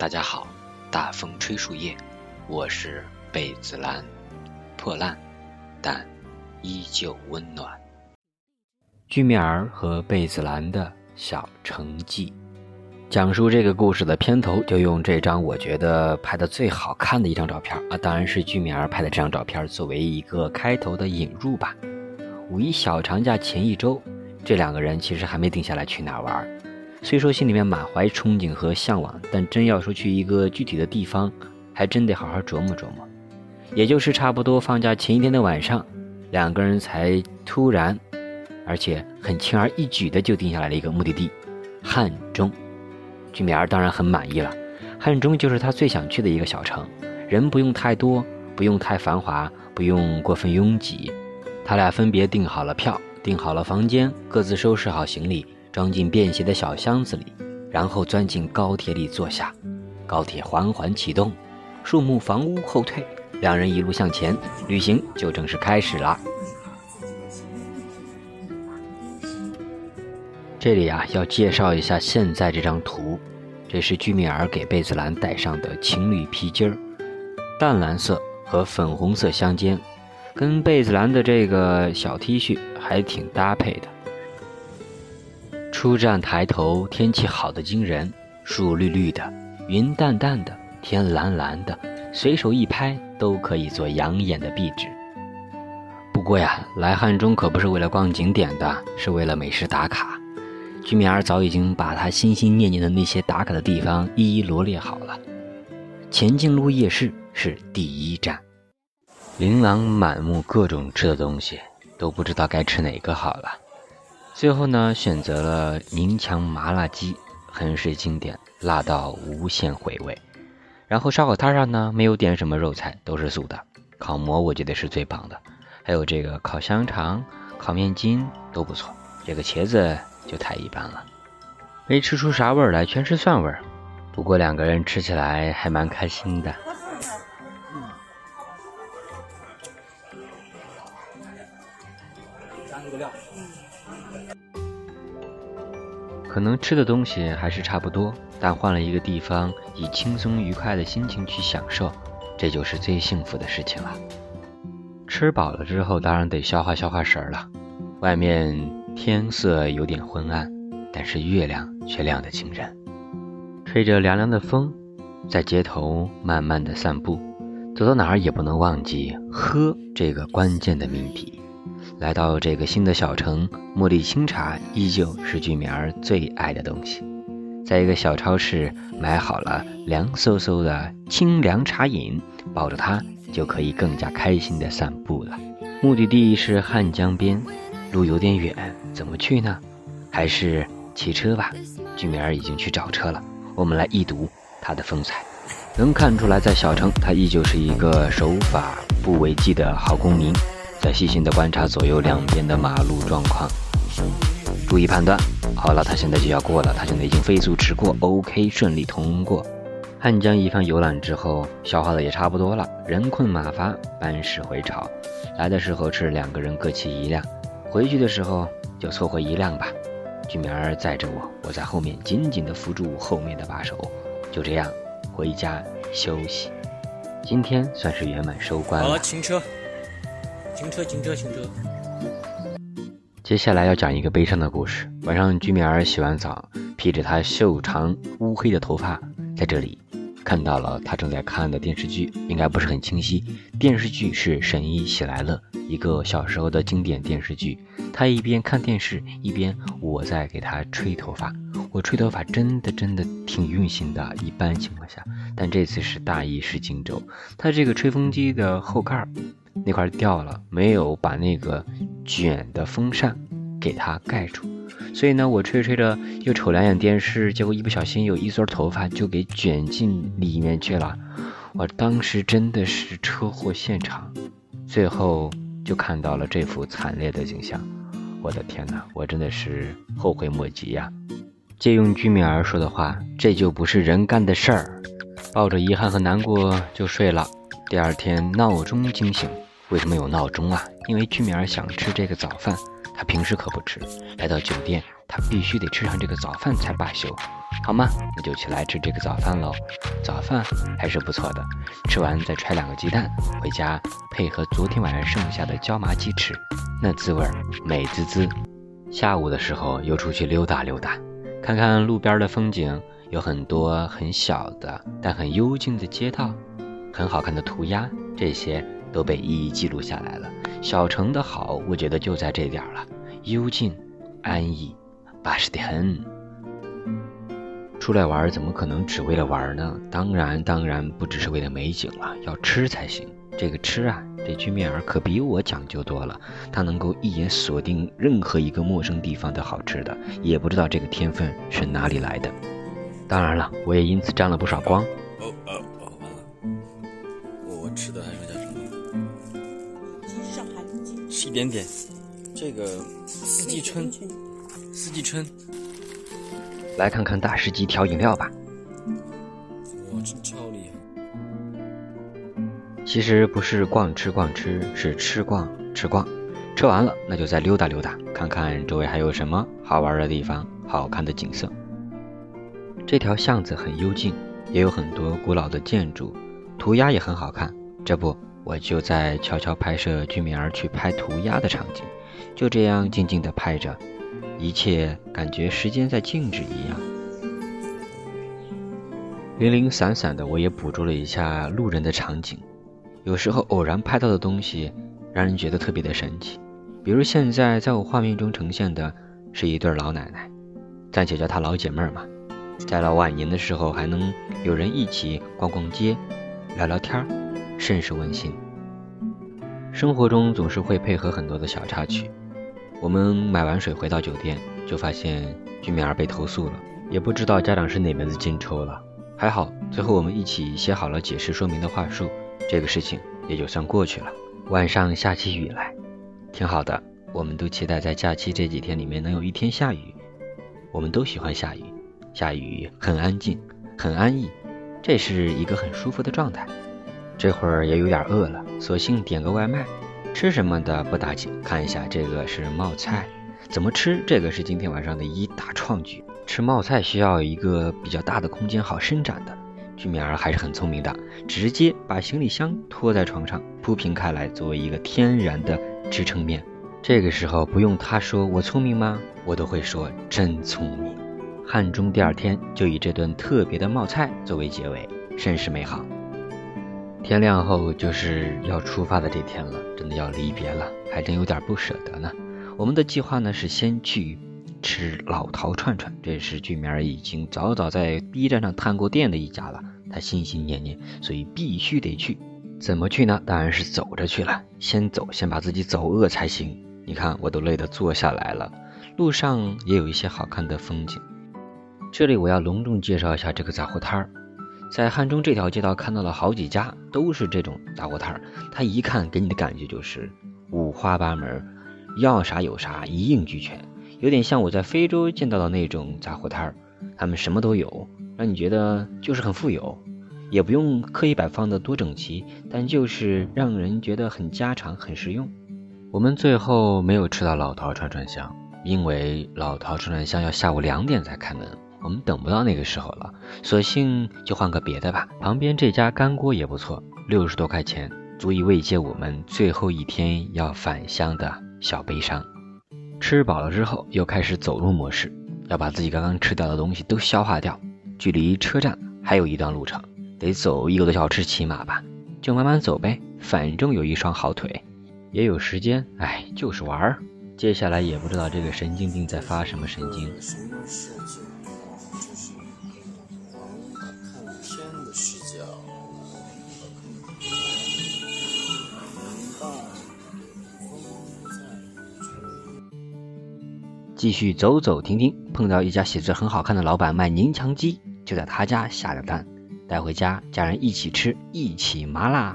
大家好，大风吹树叶，我是贝子兰，破烂但依旧温暖。居米儿和贝子兰的小城记，讲述这个故事的片头就用这张我觉得拍的最好看的一张照片啊，当然是居米儿拍的这张照片作为一个开头的引入吧。五一小长假前一周，这两个人其实还没定下来去哪儿玩。虽说心里面满怀憧憬和向往，但真要说去一个具体的地方，还真得好好琢磨琢磨。也就是差不多放假前一天的晚上，两个人才突然，而且很轻而易举的就定下来了一个目的地——汉中。居米儿当然很满意了，汉中就是他最想去的一个小城，人不用太多，不用太繁华，不用过分拥挤。他俩分别订好了票，订好了房间，各自收拾好行李。装进便携的小箱子里，然后钻进高铁里坐下。高铁缓缓启动，树木、房屋后退，两人一路向前，旅行就正式开始了。这里啊，要介绍一下现在这张图，这是居米尔给贝子兰带上的情侣皮筋儿，淡蓝色和粉红色相间，跟贝子兰的这个小 T 恤还挺搭配的。出站抬头，天气好的惊人，树绿绿的，云淡淡的，天蓝蓝的，随手一拍都可以做养眼的壁纸。不过呀，来汉中可不是为了逛景点的，是为了美食打卡。居民儿早已经把他心心念念的那些打卡的地方一一罗列好了。前进路夜市是第一站，琳琅满目各种吃的东西，都不知道该吃哪个好了。最后呢，选择了宁强麻辣鸡，很是经典，辣到无限回味。然后烧烤摊上呢，没有点什么肉菜，都是素的。烤馍我觉得是最棒的，还有这个烤香肠、烤面筋都不错。这个茄子就太一般了，没吃出啥味儿来，全是蒜味儿。不过两个人吃起来还蛮开心的。可能吃的东西还是差不多，但换了一个地方，以轻松愉快的心情去享受，这就是最幸福的事情了。吃饱了之后，当然得消化消化神儿了。外面天色有点昏暗，但是月亮却亮得惊人。吹着凉凉的风，在街头慢慢的散步，走到哪儿也不能忘记喝这个关键的命题。来到这个新的小城，茉莉清茶依旧是俊明儿最爱的东西。在一个小超市买好了凉飕飕的清凉茶饮，抱着它就可以更加开心的散步了。目的地是汉江边，路有点远，怎么去呢？还是骑车吧。俊明儿已经去找车了，我们来一睹它的风采。能看出来，在小城，他依旧是一个守法不违纪的好公民。再细心的观察左右两边的马路状况，注意判断。好了，他现在就要过了，他现在已经飞速驰过，OK，顺利通过。汉江一番游览之后，消耗的也差不多了，人困马乏，班师回朝。来的时候是两个人各骑一辆，回去的时候就凑合一辆吧。居民儿载着我，我在后面紧紧地扶住后面的把手，就这样回家休息。今天算是圆满收官了。好，停车。停车，停车，停车。接下来要讲一个悲伤的故事。晚上，居米尔洗完澡，披着他秀长乌黑的头发，在这里看到了他正在看的电视剧，应该不是很清晰。电视剧是《神医喜来乐》，一个小时候的经典电视剧。他一边看电视，一边我在给他吹头发。我吹头发真的真的挺用心的，一般情况下，但这次是大意失荆州。他这个吹风机的后盖儿。那块掉了，没有把那个卷的风扇给它盖住，所以呢，我吹吹着又瞅两眼电视，结果一不小心有一撮头发就给卷进里面去了。我当时真的是车祸现场，最后就看到了这幅惨烈的景象。我的天哪，我真的是后悔莫及呀！借用居民儿说的话，这就不是人干的事儿。抱着遗憾和难过就睡了。第二天闹钟惊醒，为什么有闹钟啊？因为居米尔想吃这个早饭，他平时可不吃。来到酒店，他必须得吃上这个早饭才罢休。好嘛，那就起来吃这个早饭喽。早饭还是不错的，吃完再揣两个鸡蛋回家，配合昨天晚上剩下的椒麻鸡翅，那滋味儿美滋滋。下午的时候又出去溜达溜达，看看路边的风景，有很多很小的但很幽静的街道，很好看的涂鸦，这些都被一一记录下来了。小城的好，我觉得就在这点儿了，幽静、安逸，巴适的很。出来玩怎么可能只为了玩呢？当然，当然不只是为了美景了，要吃才行。这个吃啊，这居面儿可比我讲究多了，他能够一眼锁定任何一个陌生地方的好吃的，也不知道这个天分是哪里来的。当然了，我也因此沾了不少光。一点点，这个四季春，四季春，来看看大师级调饮料吧。哇，真超厉害！其实不是逛吃逛吃，是吃逛吃逛。吃完了，那就再溜达溜达，看看周围还有什么好玩的地方、好看的景色。这条巷子很幽静，也有很多古老的建筑，涂鸦也很好看。这不，我就在悄悄拍摄居民儿去拍涂鸦的场景，就这样静静地拍着，一切感觉时间在静止一样。零零散散的，我也捕捉了一下路人的场景。有时候偶然拍到的东西，让人觉得特别的神奇。比如现在在我画面中呈现的是一对老奶奶，暂且叫她老姐妹儿嘛。在老晚年的时候，还能有人一起逛逛街、聊聊天儿，甚是温馨。生活中总是会配合很多的小插曲。我们买完水回到酒店，就发现居民儿被投诉了，也不知道家长是哪门子劲抽了。还好，最后我们一起写好了解释说明的话术，这个事情也就算过去了。晚上下起雨来，挺好的。我们都期待在假期这几天里面能有一天下雨。我们都喜欢下雨，下雨很安静，很安逸，这是一个很舒服的状态。这会儿也有点饿了，索性点个外卖。吃什么的不打紧，看一下这个是冒菜，怎么吃？这个是今天晚上的一大创举。吃冒菜需要一个比较大的空间，好伸展的。居民儿还是很聪明的，直接把行李箱拖在床上铺平开来，作为一个天然的支撑面。这个时候不用他说我聪明吗？我都会说真聪明。汉中第二天就以这顿特别的冒菜作为结尾，甚是美好。天亮后就是要出发的这天了，真的要离别了，还真有点不舍得呢。我们的计划呢是先去吃老陶串串，这是俊明儿已经早早在 B 站上探过店的一家了，他心心念念，所以必须得去。怎么去呢？当然是走着去了，先走，先把自己走饿才行。你看，我都累得坐下来了。路上也有一些好看的风景。这里我要隆重介绍一下这个杂货摊儿。在汉中这条街道看到了好几家，都是这种杂货摊儿。他一看给你的感觉就是五花八门，要啥有啥，一应俱全，有点像我在非洲见到的那种杂货摊儿。他们什么都有，让你觉得就是很富有，也不用刻意摆放的多整齐，但就是让人觉得很家常、很实用。我们最后没有吃到老陶串串香，因为老陶串串香要下午两点才开门。我们等不到那个时候了，索性就换个别的吧。旁边这家干锅也不错，六十多块钱，足以慰藉我们最后一天要返乡的小悲伤。吃饱了之后，又开始走路模式，要把自己刚刚吃掉的东西都消化掉。距离车站还有一段路程，得走一个多小时起码吧，就慢慢走呗，反正有一双好腿，也有时间，哎，就是玩儿。接下来也不知道这个神经病在发什么神经。继续走走停停，碰到一家写字很好看的老板卖宁强鸡，就在他家下了单，带回家家人一起吃，一起麻辣。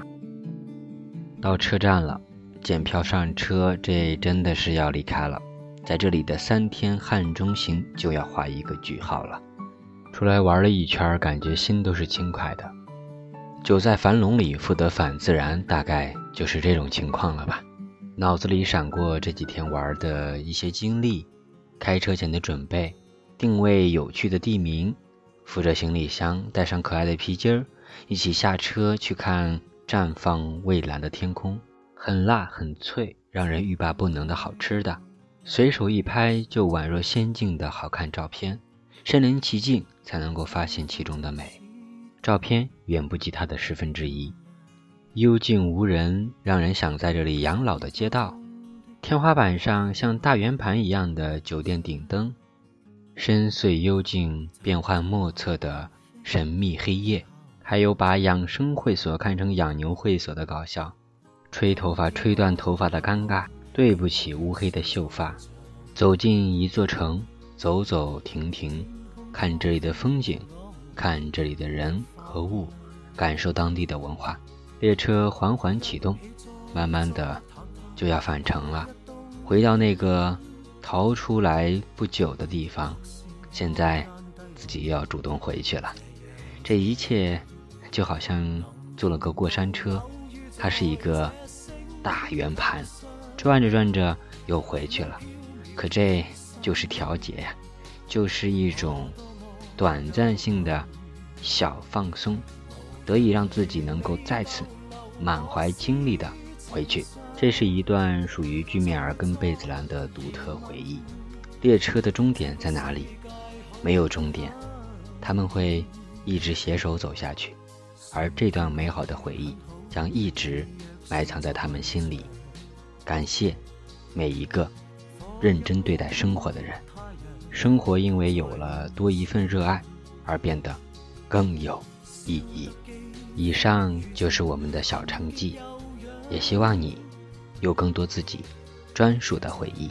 到车站了，检票上车，这真的是要离开了。在这里的三天汉中行就要画一个句号了。出来玩了一圈，感觉心都是轻快的。久在樊笼里，复得返自然，大概就是这种情况了吧。脑子里闪过这几天玩的一些经历，开车前的准备，定位有趣的地名，扶着行李箱，带上可爱的皮筋儿，一起下车去看绽放蔚蓝的天空，很辣很脆，让人欲罢不能的好吃的，随手一拍就宛若仙境的好看照片，身临其境才能够发现其中的美。照片远不及它的十分之一。幽静无人，让人想在这里养老的街道。天花板上像大圆盘一样的酒店顶灯，深邃幽静、变幻莫测的神秘黑夜，还有把养生会所看成养牛会所的搞笑，吹头发吹断头发的尴尬，对不起乌黑的秀发。走进一座城，走走停停，看这里的风景，看这里的人和物，感受当地的文化。列车缓缓启动，慢慢的就要返程了。回到那个逃出来不久的地方，现在自己又要主动回去了。这一切就好像坐了个过山车，它是一个大圆盘，转着转着又回去了。可这就是调节呀，就是一种短暂性的小放松，得以让自己能够再次满怀精力的回去。这是一段属于居米尔跟贝子兰的独特回忆。列车的终点在哪里？没有终点，他们会一直携手走下去，而这段美好的回忆将一直埋藏在他们心里。感谢每一个认真对待生活的人，生活因为有了多一份热爱而变得更有意义。以上就是我们的小成绩，也希望你。有更多自己专属的回忆。